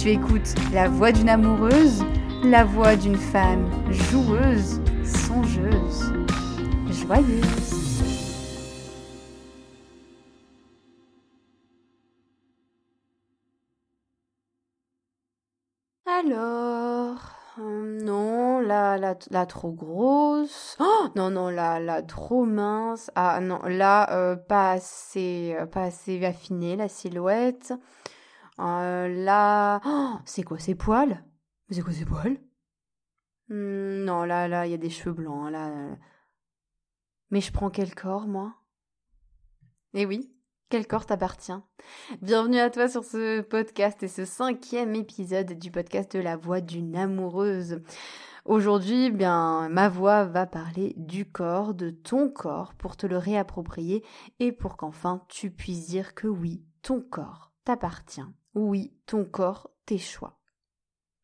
Tu écoutes la voix d'une amoureuse, la voix d'une femme joueuse, songeuse, joyeuse. Alors, euh, non, la, la, la trop grosse. Oh, non, non, la, la trop mince. Ah non, là, euh, pas assez, euh, pas assez affiné la silhouette. Euh, là, oh, c'est quoi ces poils C'est quoi ces poils hmm, Non, là, là, il y a des cheveux blancs. Hein, là, Mais je prends quel corps, moi? Eh oui, quel corps t'appartient? Bienvenue à toi sur ce podcast et ce cinquième épisode du podcast de la voix d'une amoureuse. Aujourd'hui, eh bien, ma voix va parler du corps, de ton corps, pour te le réapproprier et pour qu'enfin tu puisses dire que oui, ton corps t'appartient oui, ton corps, tes choix.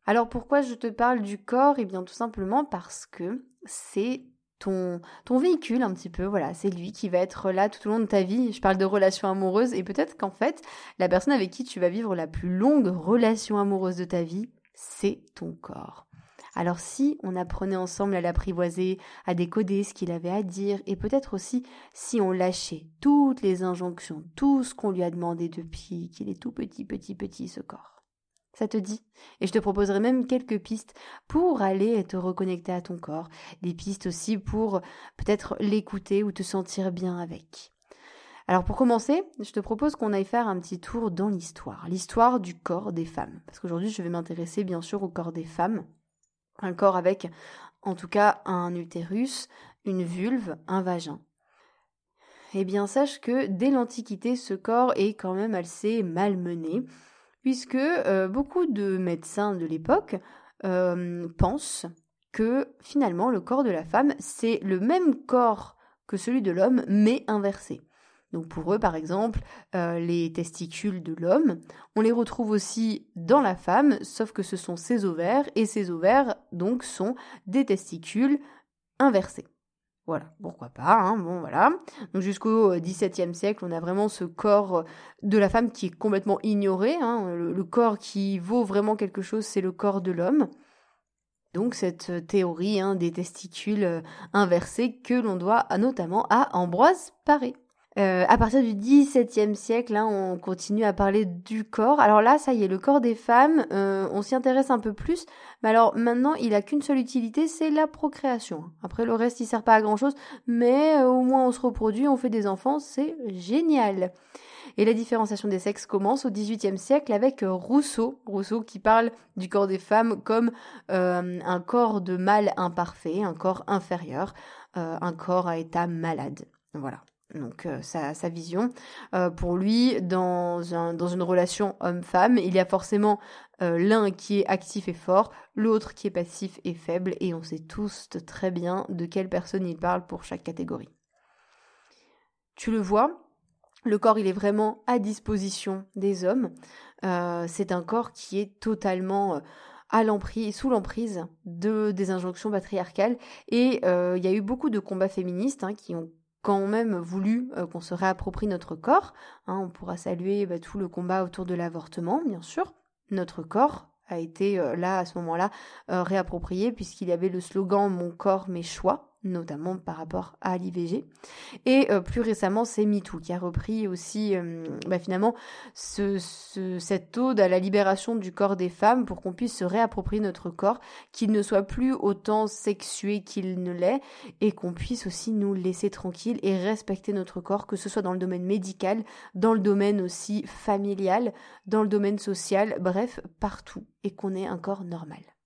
Alors pourquoi je te parle du corps? Eh bien tout simplement parce que c'est ton, ton véhicule un petit peu, voilà, c'est lui qui va être là tout au long de ta vie. Je parle de relations amoureuses et peut-être qu'en fait, la personne avec qui tu vas vivre la plus longue relation amoureuse de ta vie, c'est ton corps. Alors si on apprenait ensemble à l'apprivoiser, à décoder ce qu'il avait à dire, et peut-être aussi si on lâchait toutes les injonctions, tout ce qu'on lui a demandé depuis qu'il est tout petit, petit, petit, ce corps. Ça te dit? Et je te proposerai même quelques pistes pour aller te reconnecter à ton corps, des pistes aussi pour peut-être l'écouter ou te sentir bien avec. Alors pour commencer, je te propose qu'on aille faire un petit tour dans l'histoire, l'histoire du corps des femmes. Parce qu'aujourd'hui, je vais m'intéresser bien sûr au corps des femmes un corps avec en tout cas un utérus, une vulve, un vagin. Eh bien, sache que dès l'Antiquité, ce corps est quand même assez malmené, puisque euh, beaucoup de médecins de l'époque euh, pensent que finalement le corps de la femme, c'est le même corps que celui de l'homme, mais inversé. Donc pour eux, par exemple, euh, les testicules de l'homme, on les retrouve aussi dans la femme, sauf que ce sont ses ovaires, et ses ovaires, donc, sont des testicules inversés. Voilà, pourquoi pas, hein, bon voilà. Donc jusqu'au XVIIe siècle, on a vraiment ce corps de la femme qui est complètement ignoré. Hein. Le, corps qui vaut vraiment quelque chose, c'est le corps de l'homme. Donc cette théorie hein, des testicules inversés que l'on doit notamment à Ambroise Paré. Euh, à partir du XVIIe siècle, hein, on continue à parler du corps. Alors là, ça y est, le corps des femmes, euh, on s'y intéresse un peu plus. Mais alors maintenant, il a qu'une seule utilité, c'est la procréation. Après, le reste, il sert pas à grand chose, mais euh, au moins on se reproduit, on fait des enfants, c'est génial. Et la différenciation des sexes commence au XVIIIe siècle avec Rousseau, Rousseau qui parle du corps des femmes comme un corps de mâle imparfait, un corps inférieur, un corps à état malade. Voilà. Donc euh, sa, vision. Euh, pour lui, dans une relation homme-femme, il y a forcément euh, l'un qui est actif et fort, l'autre qui est passif et faible, et on sait tous très bien de quelle personne il parle pour chaque catégorie. Tu le vois, le corps, il est vraiment à disposition des hommes. c'est un corps qui est totalement à l'emprise, sous l'emprise de des injonctions patriarcales. Et il y a eu beaucoup de combats féministes hein, qui ont quand même voulu euh, qu'on se réapproprie notre corps. Hein, on pourra saluer bah, tout le combat autour de l'avortement, bien sûr. Notre corps a été euh, là, à ce moment-là, euh, réapproprié, puisqu'il y avait le slogan Mon corps, mes choix notamment par rapport à l'IVG. Et euh, plus récemment, c'est MeToo qui a repris aussi euh, bah, finalement ce, cette ode à la libération du corps des femmes pour qu'on puisse se réapproprier notre corps, qu'il ne soit plus autant sexué qu'il ne l'est, et qu'on puisse aussi nous laisser tranquilles et respecter notre corps, que ce soit dans le domaine médical, dans le domaine aussi familial, dans le domaine social, bref, partout, et qu'on ait un corps normal.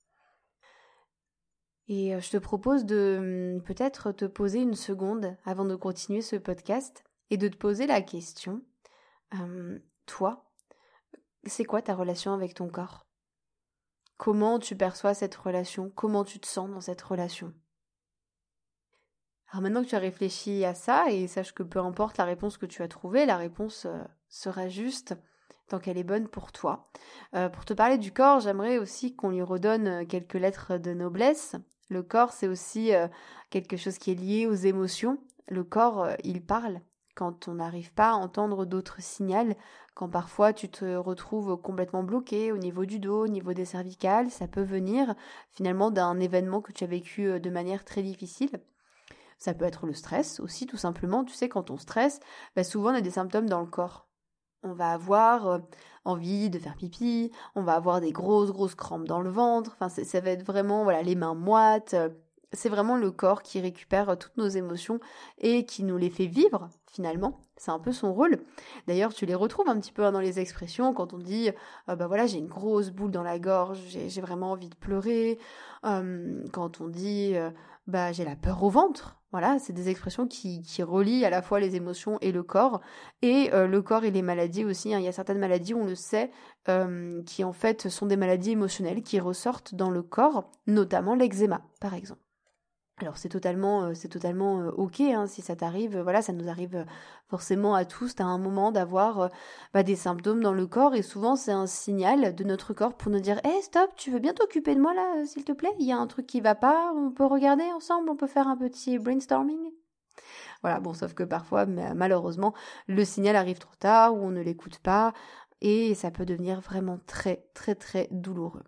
Et euh, je te propose de hum, peut-être te poser une seconde avant de continuer ce podcast et de te poser la question, hum, toi, c'est quoi ta relation avec ton corps? Comment tu perçois cette relation? Comment tu te sens dans cette relation? Alors maintenant que tu as réfléchi à ça, et sache que peu importe la réponse que tu as trouvée, la réponse euh, sera juste tant qu'elle est bonne pour toi. Euh, pour te parler du corps, j'aimerais aussi qu'on lui redonne quelques lettres de noblesse. Le corps, c'est aussi euh, quelque chose qui est lié aux émotions. Le corps, euh, il parle quand on n'arrive pas à entendre d'autres signaux, quand parfois tu te retrouves complètement bloqué au niveau du dos, au niveau des cervicales, ça peut venir finalement d'un événement que tu as vécu euh, de manière très difficile. Ça peut être le stress aussi, tout simplement. Tu sais, quand on stresse, bah, souvent on a des symptômes dans le corps. On va avoir envie de faire pipi, on va avoir des grosses grosses crampes dans le ventre, enfin ça va être vraiment voilà les mains moites, c'est vraiment le corps qui récupère toutes nos émotions et qui nous les fait vivre finalement. C'est un peu son rôle. D'ailleurs, tu les retrouves un petit peu dans les expressions quand on dit euh, bah voilà, j'ai une grosse boule dans la gorge, j'ai vraiment envie de pleurer. quand on dit euh, bah j'ai la peur au ventre. Voilà, c'est des expressions qui, qui, relient à la fois les émotions et le corps. Et euh, le corps et les maladies aussi. Hein. Il y a certaines maladies, on le sait, euh, qui en fait sont des maladies émotionnelles qui ressortent dans le corps, notamment l'eczéma, par exemple. Alors c'est totalement, euh, c'est totalement euh, ok hein, si ça t'arrive. Voilà, ça nous arrive euh, forcément à tous à un moment d'avoir bah, des symptômes dans le corps et souvent c'est un signal de notre corps pour nous dire hey, stop, tu veux bien t'occuper de moi là, s'il te plaît? Il y a un truc qui va pas, on peut regarder ensemble, on peut faire un petit brainstorming. Voilà, bon, sauf que parfois, malheureusement, le signal arrive trop tard ou on ne l'écoute pas et ça peut devenir vraiment très très très douloureux.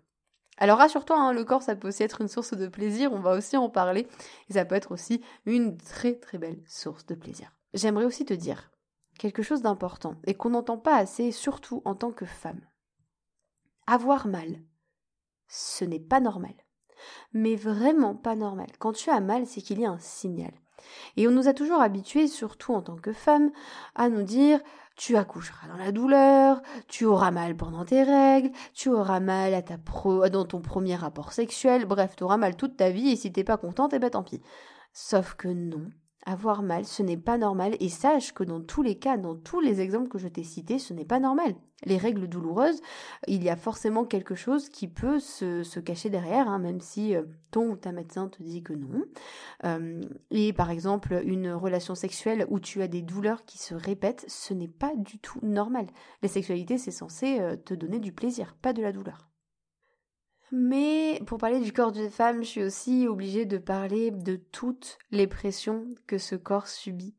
Alors rassure-toi, hein, le corps, ça peut aussi être une source de plaisir, on va aussi en parler, et ça peut être aussi une très très belle source de plaisir. J'aimerais aussi te dire quelque chose d'important, et qu'on n'entend pas assez, surtout en tant que femme. Avoir mal, ce n'est pas normal. Mais vraiment pas normal. Quand tu as mal, c'est qu'il y a un signal. Et on nous a toujours habitués, surtout en tant que femme, à nous dire tu accoucheras dans la douleur, tu auras mal pendant tes règles, tu auras mal à dans ton premier rapport sexuel, bref, tu auras mal toute ta vie et si t'es pas contente, eh ben tant pis. Sauf que non, avoir mal, ce n'est pas normal et sache que dans tous les cas, dans tous les exemples que je t'ai cités, ce n'est pas normal. Les règles douloureuses, il y a forcément quelque chose qui peut se, cacher derrière, hein, même si euh, ton ou ta médecin te dit que non. Euh, et par exemple, une relation sexuelle où tu as des douleurs qui se répètent, ce n'est pas du tout normal. La sexualité, c'est censé euh, te donner du plaisir, pas de la douleur. Mais pour parler du corps d'une femme, je suis aussi obligée de parler de toutes les pressions que ce corps subit.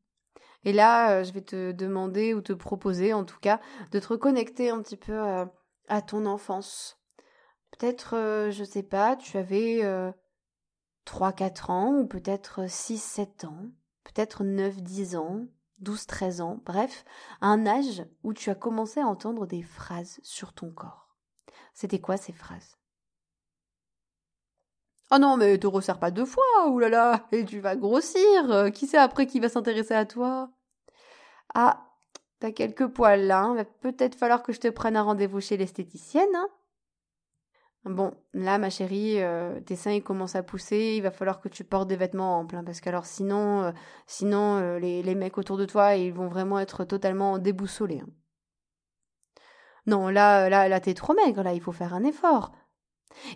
Et là, euh, je vais te demander ou te proposer en tout cas de te reconnecter un petit peu à, ton enfance. Peut-être, euh, je sais pas, tu avais 3-4 euh, ans ou peut-être 6-7 ans, peut-être 9-10 ans, 12-13 ans, bref, un âge où tu as commencé à entendre des phrases sur ton corps. C'était quoi ces phrases? Ah non, mais te resserre pas deux fois, oulala, et tu vas grossir. Qui sait après qui va s'intéresser à toi? Ah, t'as quelques poils là, hein. va peut-être falloir que je te prenne un rendez-vous chez l'esthéticienne. Hein Bon, là, ma chérie, euh, tes seins ils commencent à pousser, il va falloir que tu portes des vêtements amples, hein, parce qu'alors sinon, euh, sinon euh, les, les, mecs autour de toi, ils vont vraiment être totalement déboussolés. Hein. Non, là, là, là, t'es trop maigre, là, il faut faire un effort.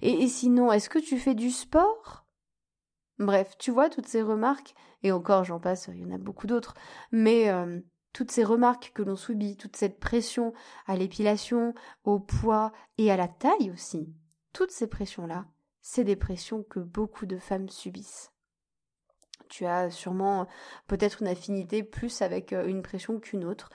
Et, sinon, est-ce que tu fais du sport? Bref, tu vois toutes ces remarques, et encore, j'en passe, il y en a beaucoup d'autres, mais toutes ces remarques que l'on subit, toute cette pression à l'épilation, au poids et à la taille aussi, toutes ces pressions-là, c'est des pressions que beaucoup de femmes subissent. Tu as sûrement peut-être une affinité plus avec euh, une pression qu'une autre.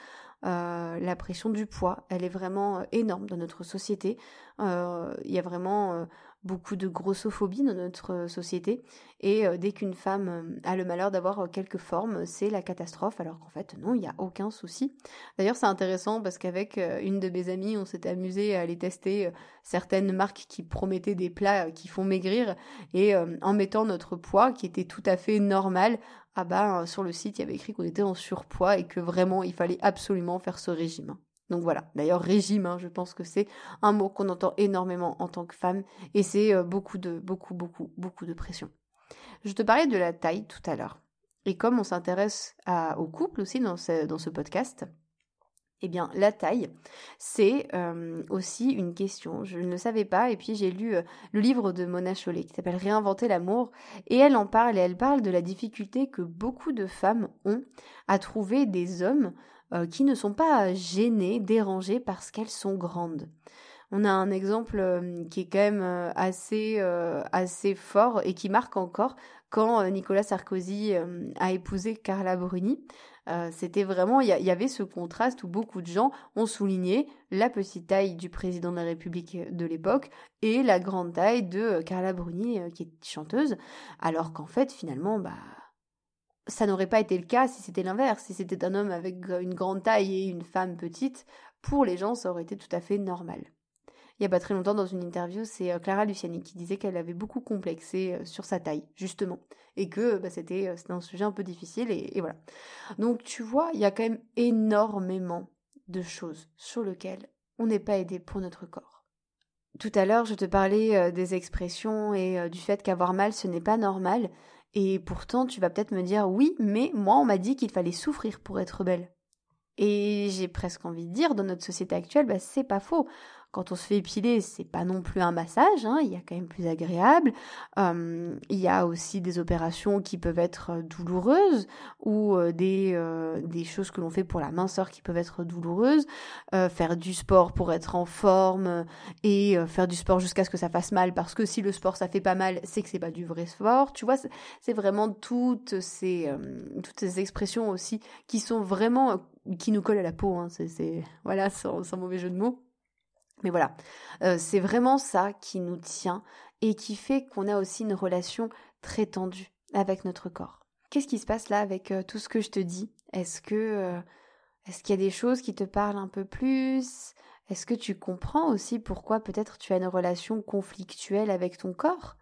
Euh, la pression du poids, elle est vraiment euh, énorme dans notre société. Il y a vraiment beaucoup de grossophobie dans notre euh, société et euh, dès qu'une femme euh, a le malheur d'avoir quelques formes, c'est la catastrophe alors qu'en fait non, il n'y a aucun souci. D'ailleurs c'est intéressant parce qu'avec une de mes amies, on s'était amusé à aller tester certaines marques qui promettaient des plats qui font maigrir et en mettant notre poids qui était tout à fait normal, ah bah sur le site il y avait écrit qu'on était en surpoids et que vraiment il fallait absolument faire ce régime. Donc voilà, d'ailleurs régime, hein, je pense que c'est un mot qu'on entend énormément en tant que femme et c'est euh, beaucoup de beaucoup beaucoup beaucoup de pression. Je te parlais de la taille tout à l'heure et comme on s'intéresse au couple aussi dans dans ce podcast, eh bien la taille c'est euh, aussi une question. Je ne le savais pas et puis j'ai lu euh, le livre de Mona Chollet qui s'appelle Réinventer l'amour et elle en parle et elle parle de la difficulté que beaucoup de femmes ont à trouver des hommes euh, qui ne sont pas gênées, dérangées parce qu'elles sont grandes. On a un exemple qui est quand même assez fort et qui marque encore quand Nicolas Sarkozy a épousé Carla Bruni. C'était vraiment, il y, avait ce contraste où beaucoup de gens ont souligné la petite taille du président de la République de l'époque et la grande taille de Carla Bruni, qui est chanteuse, alors qu'en fait, finalement, bah, ça n'aurait pas été le cas si c'était l'inverse, si c'était un homme avec une grande taille et une femme petite, pour les gens ça aurait été tout à fait normal. Il n'y a pas très longtemps dans une interview, c'est euh, Clara Luciani qui disait qu'elle avait beaucoup complexé euh, sur sa taille, justement, et que bah, c'était un sujet un peu difficile, et, voilà. Donc tu vois, il y a quand même énormément de choses sur lesquelles on n'est pas aidé pour notre corps. Tout à l'heure, je te parlais euh, des expressions et du fait qu'avoir mal, ce n'est pas normal. Et pourtant, tu vas peut-être me dire oui, mais moi, on m'a dit qu'il fallait souffrir pour être belle. Et j'ai presque envie de dire, dans notre société actuelle, bah, c'est pas faux quand on se fait épiler, c'est pas non plus un massage, hein, il y a quand même plus agréable. il y a aussi des opérations qui peuvent être euh, douloureuses ou euh, des, euh, des choses que l'on fait pour la minceur qui peuvent être douloureuses. faire du sport pour être en forme et faire du sport jusqu'à ce que ça fasse mal parce que si le sport ça fait pas mal, c'est que c'est pas du vrai sport. Tu vois, c'est vraiment toutes ces, toutes ces expressions aussi qui sont vraiment qui nous collent à la peau. Hein. C'est voilà, sans, sans mauvais jeu de mots. Mais voilà, euh, c'est vraiment ça qui nous tient et qui fait qu'on a aussi une relation très tendue avec notre corps. Qu'est-ce qui se passe là avec euh, tout ce que je te dis? Est-ce que euh, est-ce qu'il y a des choses qui te parlent un peu plus? Est-ce que tu comprends aussi pourquoi peut-être tu as une relation conflictuelle avec ton corps?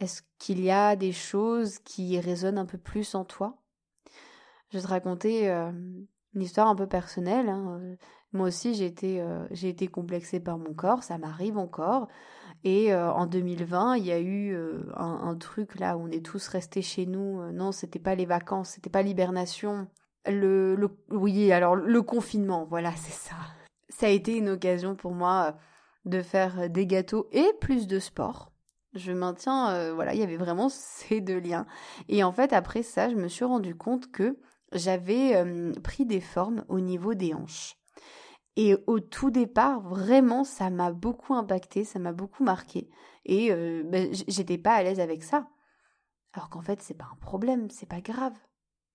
Est-ce qu'il y a des choses qui résonnent un peu plus en toi? Je te raconter une histoire un peu personnelle. Hein. Moi aussi, j'ai été, j'ai été complexée par mon corps, ça m'arrive encore. Et en 2020, il y a eu un, truc là où on est tous restés chez nous. non, c'était pas les vacances, c'était pas l'hibernation. Le, le, oui, alors le confinement, voilà, c'est ça. Ça a été une occasion pour moi de faire des gâteaux et plus de sport. Je maintiens, voilà, il y avait vraiment ces deux liens. Et en fait, après ça, je me suis rendu compte que j'avais pris des formes au niveau des hanches. Et au tout départ, vraiment, ça m'a beaucoup impacté, ça m'a beaucoup marqué. Et ben, j'étais pas à l'aise avec ça. Alors qu'en fait, c'est pas un problème, c'est pas grave.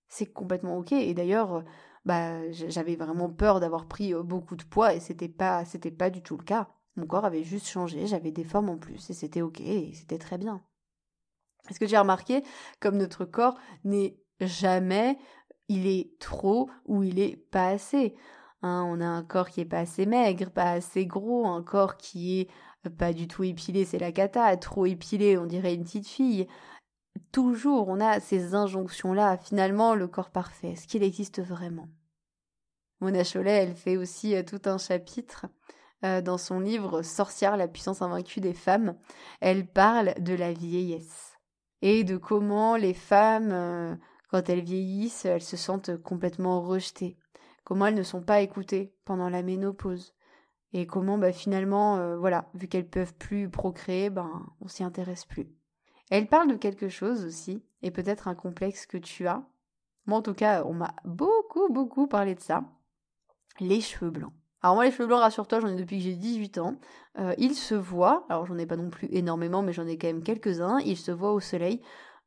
C'est complètement ok. Et d'ailleurs, bah, j'avais vraiment peur d'avoir pris beaucoup de poids et c'était pas, c'était pas du tout le cas. Mon corps avait juste changé, j'avais des formes en plus et c'était ok et c'était très bien. Est-ce que j'ai remarqué comme notre corps n'est jamais il est trop ou il est pas assez. Hein, on a un corps qui est pas assez maigre, pas assez gros, un corps qui est euh, pas du tout épilé, c'est la cata, trop épilé, on dirait une petite fille. Toujours, on a ces injonctions-là. Finalement, le corps parfait, est-ce qu'il existe vraiment? Mona Cholet, elle fait aussi euh, tout un chapitre euh, dans son livre Sorcière, la puissance invaincue des femmes, elle parle de la vieillesse et de comment les femmes, quand elles vieillissent, elles se sentent complètement rejetées, comment elles ne sont pas écoutées pendant la ménopause, et comment bah, finalement, euh, voilà, vu qu'elles peuvent plus procréer, ben on s'y intéresse plus. Elle parle de quelque chose aussi, et peut-être un complexe que tu as. Moi en tout cas, on m'a beaucoup beaucoup parlé de ça. Les cheveux blancs. Alors moi les cheveux blancs, rassure-toi, j'en ai depuis que j'ai 18 ans. Euh, ils se voient, alors j'en ai pas non plus énormément, mais j'en ai quand même quelques-uns, ils se voient au soleil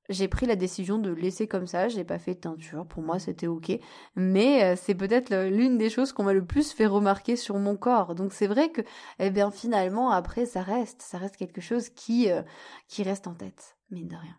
j'ai pris la décision de laisser comme ça, j'ai pas fait de teinture, pour moi c'était ok, mais euh, c'est peut-être l'une des choses qu'on m'a le plus fait remarquer sur mon corps. Donc c'est vrai que, eh bien finalement après ça reste, ça reste quelque chose qui, euh, qui reste en tête, mine de rien.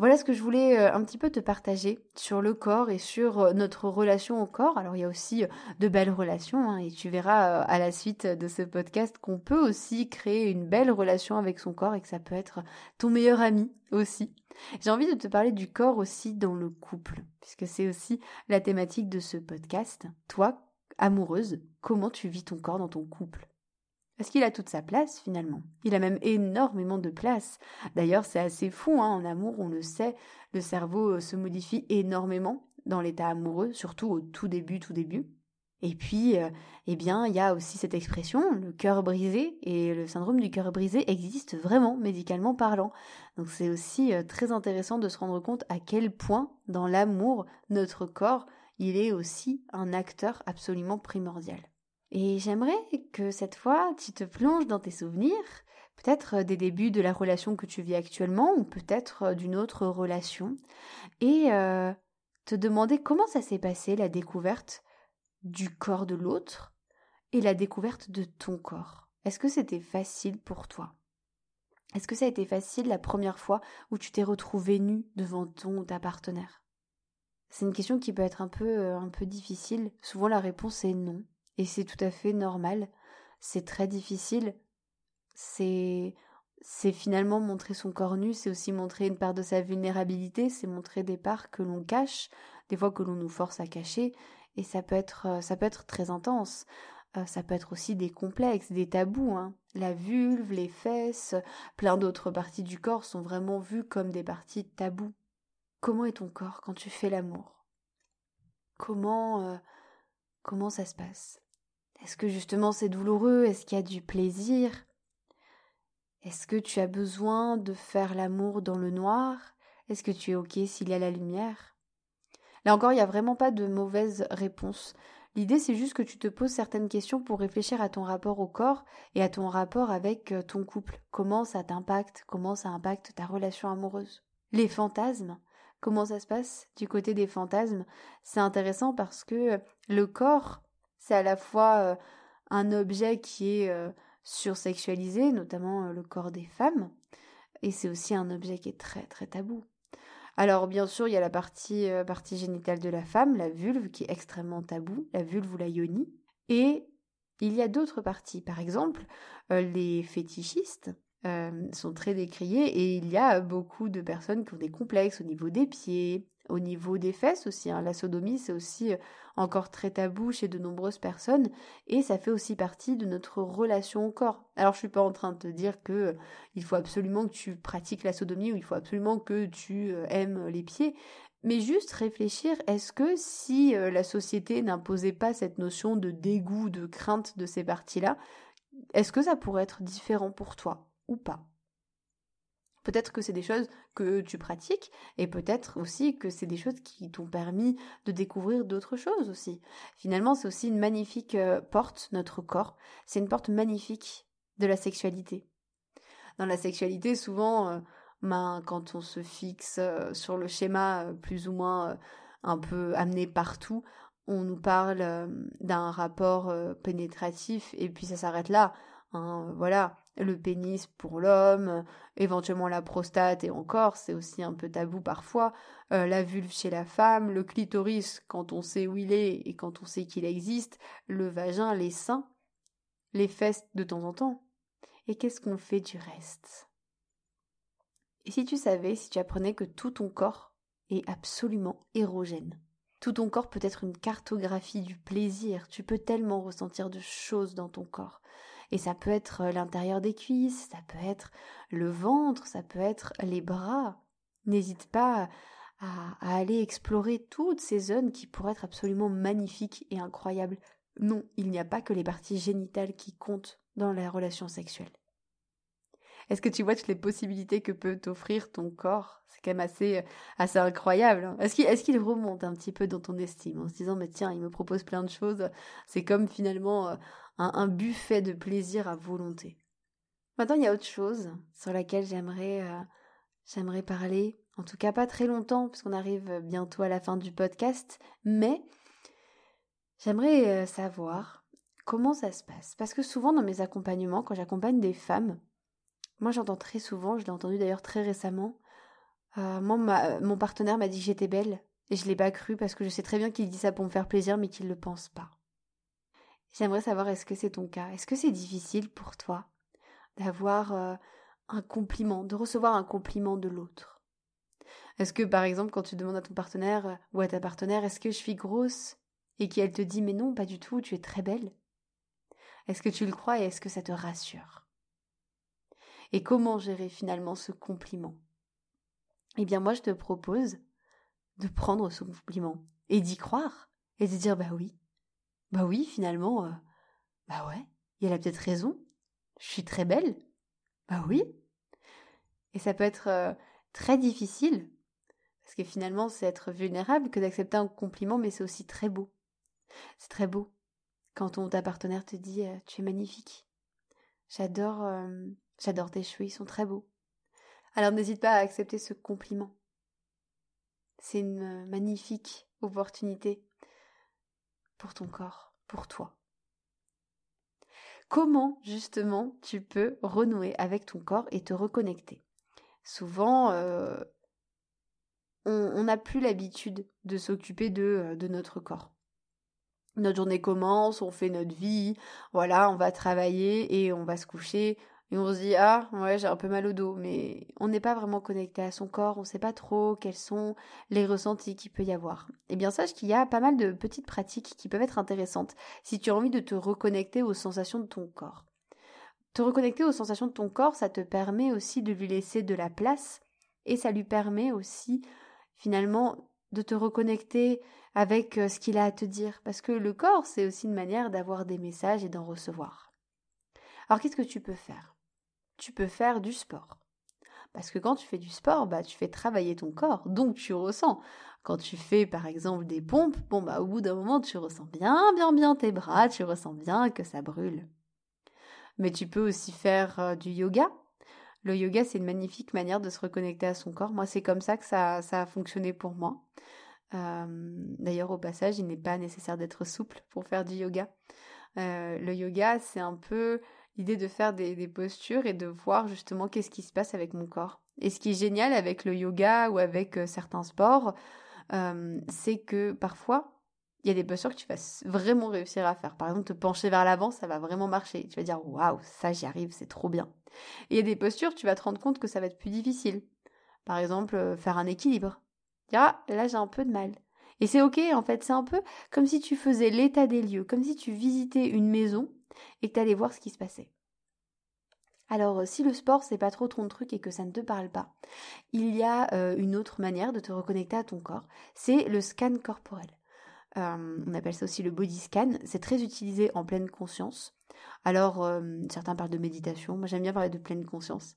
Voilà ce que je voulais euh, un petit peu te partager sur le corps et sur euh, notre relation au corps. Alors il y a aussi euh, de belles relations hein, et tu verras à la suite de ce podcast qu'on peut aussi créer une belle relation avec son corps et que ça peut être ton meilleur ami aussi. J'ai envie de te parler du corps aussi dans le couple, puisque c'est aussi la thématique de ce podcast. Toi, amoureuse, comment tu vis ton corps dans ton couple? Parce qu'il a toute sa place finalement. Il a même énormément de place. D'ailleurs, c'est assez fou, hein, en amour, on le sait, le cerveau euh, se modifie énormément dans l'état amoureux, surtout au tout début, tout début. Et puis, euh, eh bien, il y a aussi cette expression, le cœur brisé, et le syndrome du cœur brisé existe vraiment, médicalement parlant. Donc c'est aussi euh, très intéressant de se rendre compte à quel point, dans l'amour, notre corps, il est aussi un acteur absolument primordial. Et j'aimerais que cette fois, tu te plonges dans tes souvenirs, peut-être des débuts de la relation que tu vis actuellement, ou peut-être d'une autre relation, et euh, te demander comment ça s'est passé la découverte du corps de l'autre et la découverte de ton corps. Est-ce que c'était facile pour toi? Est-ce que ça a été facile la première fois où tu t'es retrouvé nu devant ton ou ta partenaire? C'est une question qui peut être un peu, euh, un peu difficile. Souvent la réponse est non. Et c'est tout à fait normal. C'est très difficile. C'est c'est finalement montrer son corps nu, c'est aussi montrer une part de sa vulnérabilité, c'est montrer des parts que l'on cache, des fois que l'on nous force à cacher, et ça peut être euh, ça peut être très intense. Euh, ça peut être aussi des complexes, des tabous. Hein. La vulve, les fesses, plein d'autres parties du corps sont vraiment vues comme des parties tabous. Comment est ton corps quand tu fais l'amour? Comment euh, comment ça se passe? Est-ce que justement c'est douloureux? Est-ce qu'il y a du plaisir? Est-ce que tu as besoin de faire l'amour dans le noir? Est-ce que tu es OK s'il y a la lumière? Là encore, il n'y a vraiment pas de mauvaise réponse. L'idée, c'est juste que tu te poses certaines questions pour réfléchir à ton rapport au corps et à ton rapport avec euh, ton couple. Comment ça t'impacte? Comment ça impacte ta relation amoureuse? Les fantasmes. Comment ça se passe du côté des fantasmes? C'est intéressant parce que le corps c'est à la fois euh, un objet qui est euh, sursexualisé, notamment euh, le corps des femmes, et c'est aussi un objet qui est très très tabou. Alors bien sûr, il y a la partie, génitale de la femme, la vulve, qui est extrêmement tabou, la vulve ou la yoni, et il y a d'autres parties, par exemple, les fétichistes, sont très décriés et il y a beaucoup de personnes qui ont des complexes au niveau des pieds, au niveau des fesses aussi. Hein. La sodomie, c'est aussi euh, encore très tabou chez de nombreuses personnes et ça fait aussi partie de notre relation au corps. Alors, je suis pas en train de te dire que euh, il faut absolument que tu pratiques la sodomie ou il faut absolument que tu euh, aimes les pieds, mais juste réfléchir, est-ce que si la société n'imposait pas cette notion de dégoût, de crainte de ces parties-là, est-ce que ça pourrait être différent pour toi ou pas? Peut-être que c'est des choses que tu pratiques et peut-être aussi que c'est des choses qui t'ont permis de découvrir d'autres choses aussi. Finalement, c'est aussi une magnifique euh, porte, notre corps. C'est une porte magnifique de la sexualité. Dans la sexualité, souvent, euh, ben, quand on se fixe euh, sur le schéma plus ou moins un peu amené partout, on nous parle d'un rapport pénétratif et puis ça s'arrête là. Hein, voilà, le pénis pour l'homme, éventuellement la prostate et encore, c'est aussi un peu tabou parfois, euh, la vulve chez la femme, le clitoris quand on sait où il est et quand on sait qu'il existe, le vagin, les seins, les fesses de temps en temps. Et qu'est-ce qu'on fait du reste? Et si tu savais, si tu apprenais que tout ton corps est absolument érogène Tout ton corps peut être une cartographie du plaisir. Tu peux tellement ressentir de choses dans ton corps. Et ça peut être euh, l'intérieur des cuisses, ça peut être le ventre, ça peut être les bras. N'hésite pas à, aller explorer toutes ces zones qui pourraient être absolument magnifiques et incroyables. Non, il n'y a pas que les parties génitales qui comptent dans la relation sexuelle. Est-ce que tu vois toutes les possibilités que peut t'offrir ton corps? C'est quand même assez, euh, incroyable. Hein. est-ce qu'il remonte un petit peu dans ton estime en se disant mais tiens, il me propose plein de choses. C'est comme finalement euh, un, buffet de plaisir à volonté. Maintenant, il y a autre chose sur laquelle j'aimerais euh, j'aimerais parler. En tout cas, pas très longtemps, puisqu'on arrive bientôt à la fin du podcast, mais j'aimerais savoir comment ça se passe. Parce que souvent dans mes accompagnements, quand j'accompagne des femmes, moi, j'entends très souvent, je l'ai entendu d'ailleurs très récemment, euh, moi, mon partenaire m'a dit que j'étais belle, et je l'ai pas cru parce que je sais très bien qu'il dit ça pour me faire plaisir, mais qu'il ne le pense pas. J'aimerais savoir est-ce que c'est ton cas? Est-ce que c'est difficile pour toi d'avoir euh, un compliment, de recevoir un compliment de l'autre? Est-ce que par exemple quand tu demandes à ton partenaire euh, ou à ta partenaire est-ce que je suis grosse et qu'elle te dit mais non pas du tout, tu es très belle? Est-ce que tu le crois et est-ce que ça te rassure? Et comment gérer finalement ce compliment? Eh bien moi je te propose de prendre ce compliment et d'y croire et de dire bah oui, bah oui finalement, euh, bah ouais, il a peut-être raison, je suis très belle, bah oui. Et ça peut être euh, très difficile parce que finalement c'est être vulnérable que d'accepter un compliment mais c'est aussi très beau. C'est très beau quand ton ta partenaire te dit euh, tu es magnifique. J'adore J'adore tes cheveux, ils sont très beaux. Alors n'hésite pas à accepter ce compliment. C'est une euh, magnifique opportunité pour ton corps, pour toi. Comment justement tu peux renouer avec ton corps et te reconnecter? Souvent, euh, on n'a plus l'habitude de s'occuper de, euh, de notre corps notre journée commence, on fait notre vie, voilà, on va travailler et on va se coucher, et on se dit ah ouais j'ai un peu mal au dos mais on n'est pas vraiment connecté à son corps, on ne sait pas trop quels sont les ressentis qu'il peut y avoir. Eh bien sache qu'il y a pas mal de petites pratiques qui peuvent être intéressantes si tu as envie de te reconnecter aux sensations de ton corps. Te reconnecter aux sensations de ton corps, ça te permet aussi de lui laisser de la place et ça lui permet aussi finalement de te reconnecter avec euh, ce qu'il a à te dire parce que le corps c'est aussi une manière d'avoir des messages et d'en recevoir. Alors qu'est-ce que tu peux faire? Tu peux faire du sport. Parce que quand tu fais du sport, bah, tu fais travailler ton corps, donc tu ressens. Quand tu fais par exemple des pompes, bon bah au bout d'un moment tu ressens bien bien bien tes bras, tu ressens bien que ça brûle. Mais tu peux aussi faire euh, du yoga. Le yoga c'est une magnifique manière de se reconnecter à son corps. Moi c'est comme ça que ça, ça a fonctionné pour moi. D'ailleurs au passage il n'est pas nécessaire d'être souple pour faire du yoga. Euh, le yoga c'est un peu l'idée de faire des, postures et de voir justement qu'est-ce qui se passe avec mon corps. Et ce qui est génial avec le yoga ou avec euh, certains sports, euh, c'est que parfois, il y a des postures que tu vas vraiment réussir à faire. Par exemple, te pencher vers l'avant, ça va vraiment marcher. Tu vas dire, waouh, ça j'y arrive, c'est trop bien. Et il y a des postures, tu vas te rendre compte que ça va être plus difficile. Par exemple, euh, faire un équilibre. Ah, là j'ai un peu de mal. Et c'est ok, en fait, c'est un peu comme si tu faisais l'état des lieux, comme si tu visitais une maison et que tu allais voir ce qui se passait. Alors, euh, si le sport c'est pas trop ton truc et que ça ne te parle pas, il y a euh, une autre manière de te reconnecter à ton corps, c'est le scan corporel. Euh, on appelle ça aussi le body scan. C'est très utilisé en pleine conscience. Alors, certains parlent de méditation. Moi, j'aime bien parler de pleine conscience.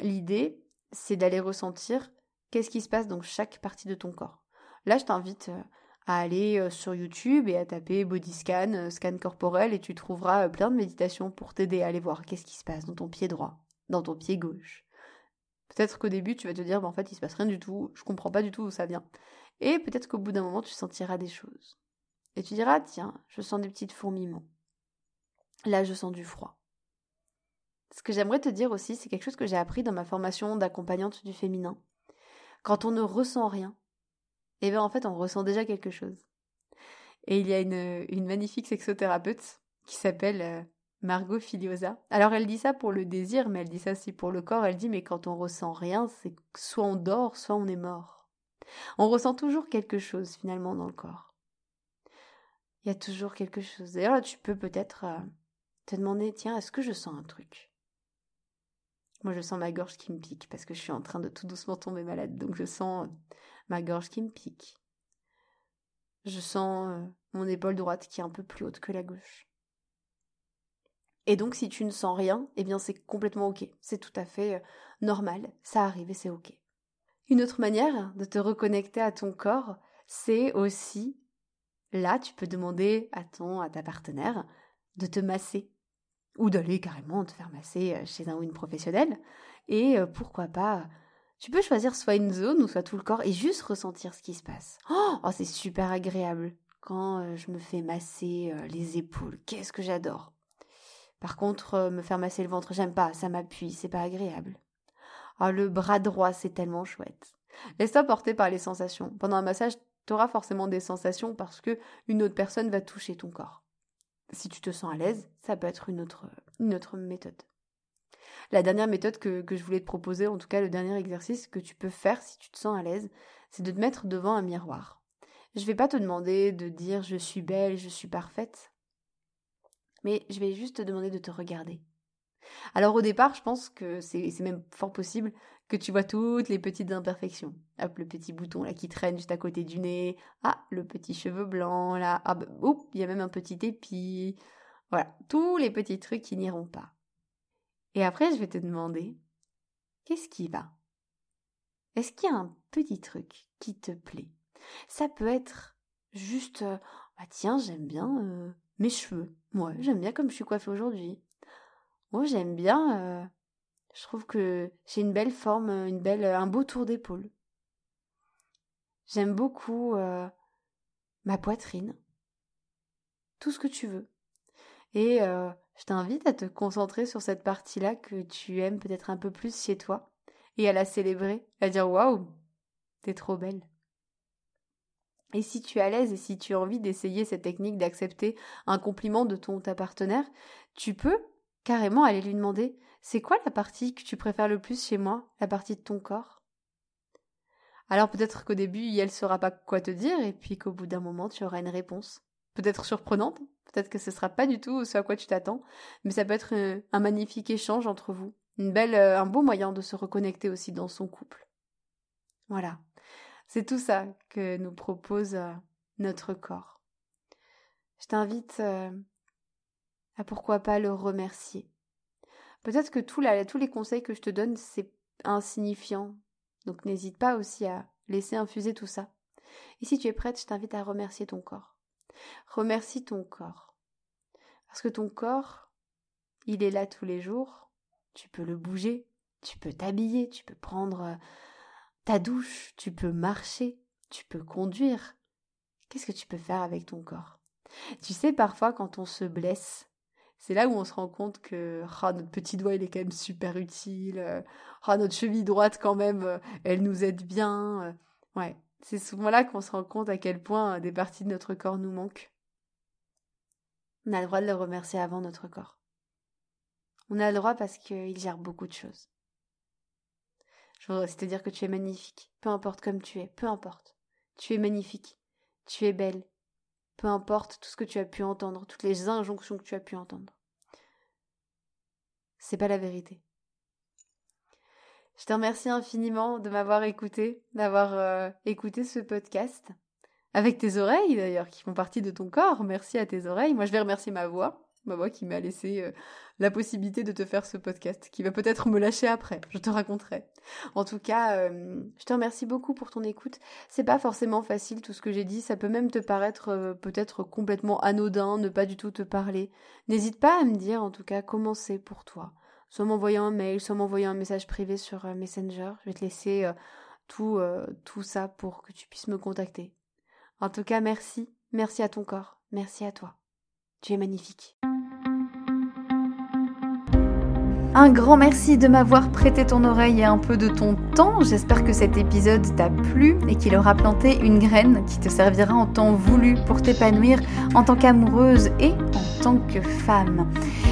L'idée, c'est d'aller ressentir qu'est-ce qui se passe dans chaque partie de ton corps. Là, je t'invite à aller euh, sur YouTube et à taper body scan, euh, scan corporel et tu trouveras euh, plein de méditations pour t'aider à aller voir qu'est-ce qui se passe dans ton pied droit, dans ton pied gauche. Peut-être qu'au début tu vas te dire bah, en fait il se passe rien du tout, je comprends pas du tout où ça vient. Et peut-être qu'au bout d'un moment tu sentiras des choses. Et tu diras tiens, je sens des petites fourmillements. Là je sens du froid. Ce que j'aimerais te dire aussi, c'est quelque chose que j'ai appris dans ma formation d'accompagnante du féminin. Quand on ne ressent rien, et eh bien en fait on ressent déjà quelque chose. Et il y a une, magnifique sexothérapeute qui s'appelle euh, Margot Filiosa. Alors elle dit ça pour le désir, mais elle dit ça aussi pour le corps. Elle dit mais quand on ressent rien, c'est soit on dort, soit on est mort. On ressent toujours quelque chose finalement dans le corps. Il y a toujours quelque chose. D'ailleurs, là, tu peux peut-être euh, te demander, tiens, est-ce que je sens un truc? Moi, je sens ma gorge qui me pique parce que je suis en train de tout doucement tomber malade. Donc, je sens ma gorge qui me pique. Je sens euh, mon épaule droite qui est un peu plus haute que la gauche. Et donc, si tu ne sens rien, eh bien, c'est complètement ok. C'est tout à fait euh, normal. Ça arrive et c'est ok. Une autre manière de te reconnecter à ton corps, c'est aussi, là, tu peux demander à ton, à ta partenaire de te masser ou d'aller carrément te faire masser euh, chez un ou une professionnelle. Et pourquoi pas, tu peux choisir soit une zone ou soit tout le corps et juste ressentir ce qui se passe. Oh, oh c'est super agréable quand je me fais masser les épaules. Qu'est-ce que j'adore. Par contre, euh, me faire masser le ventre, j'aime pas, ça m'appuie, c'est pas agréable. Ah, le bras droit, c'est tellement chouette. Laisse-toi porter par les sensations. Pendant un massage, tu auras forcément des sensations parce que une autre personne va toucher ton corps. Si tu te sens à l'aise, ça peut être une autre, une autre méthode. La dernière méthode que, je voulais te proposer, en tout cas le dernier exercice que tu peux faire si tu te sens à l'aise, c'est de te mettre devant un miroir. Je vais pas te demander de dire je suis belle, je suis parfaite mais je vais juste te demander de te regarder. Alors au départ, je pense que c'est même fort possible que tu vois toutes les petites imperfections. Hop, le petit bouton là qui traîne juste à côté du nez. Ah, le petit cheveu blanc là. Ah, bah, il y a même un petit épi. Voilà, tous les petits trucs qui n'iront pas. Et après, je vais te demander, qu'est-ce qui va? Est-ce qu'il y a un petit truc qui te plaît? Ça peut être juste, euh, bah tiens, j'aime bien euh, mes cheveux. Moi, j'aime bien comme je suis coiffée aujourd'hui. Moi, j'aime bien. Euh, je trouve que j'ai une belle forme, une belle, un beau tour d'épaule. J'aime beaucoup ma poitrine. Tout ce que tu veux. Et je t'invite à te concentrer sur cette partie-là que tu aimes peut-être un peu plus chez toi et à la célébrer, à dire waouh, t'es trop belle. Et si tu es à l'aise et si tu as envie d'essayer cette technique d'accepter un compliment de ton ta partenaire, tu peux carrément aller lui demander c'est quoi la partie que tu préfères le plus chez moi, la partie de ton corps? Alors peut-être qu'au début, elle ne saura pas quoi te dire et puis qu'au bout d'un moment, tu auras une réponse. Peut-être surprenante, peut-être que ce sera pas du tout ce à quoi tu t'attends, mais ça peut être euh, un magnifique échange entre vous, euh, un beau moyen de se reconnecter aussi dans son couple. Voilà. C'est tout ça que nous propose euh, notre corps. Je t'invite à pourquoi pas le remercier. Peut-être que tous les conseils que je te donne, c'est insignifiant. Donc n'hésite pas aussi à laisser infuser tout ça. Et si tu es prête, je t'invite à remercier ton corps. Remercie ton corps. Parce que ton corps, il est là tous les jours. Tu peux le bouger, tu peux t'habiller, tu peux prendre euh, ta douche, tu peux marcher, tu peux conduire. Qu'est-ce que tu peux faire avec ton corps? Tu sais, parfois, quand on se blesse, c'est là où on se rend compte que oh, notre petit doigt, il est quand même super utile. Oh, notre cheville droite, quand même, euh, elle nous aide bien. Euh. Ouais, c'est souvent là qu'on se rend compte à quel point des parties de notre corps nous manquent. On a le droit de le remercier avant notre corps. On a le droit parce qu'il gère beaucoup de choses. C'est-à-dire que tu es magnifique, peu importe comme tu es, peu importe. Tu es magnifique, tu es belle, peu importe tout ce que tu as pu entendre, toutes les injonctions que tu as pu entendre. C'est pas la vérité. Je te remercie infiniment de m'avoir écouté, d'avoir euh, écouté ce podcast. Avec tes oreilles d'ailleurs, qui font partie de ton corps. Merci à tes oreilles. Moi, je vais remercier ma voix ma voix qui m'a laissé euh, la possibilité de te faire ce podcast, qui va peut-être me lâcher après, je te raconterai. En tout cas, euh, je te remercie beaucoup pour ton écoute. C'est pas forcément facile tout ce que j'ai dit, ça peut même te paraître peut-être complètement anodin, ne pas du tout te parler. N'hésite pas à me dire en tout cas comment c'est pour toi. Soit m'envoyant un mail, soit m'envoyant un message privé sur Messenger. Je vais te laisser tout, tout ça pour que tu puisses me contacter. En tout cas, merci. Merci à ton corps. Merci à toi. Tu es magnifique. Un grand merci de m'avoir prêté ton oreille et un peu de ton temps. J'espère que cet épisode t'a plu et qu'il aura planté une graine qui te servira en temps voulu pour t'épanouir en tant qu'amoureuse et en tant que femme.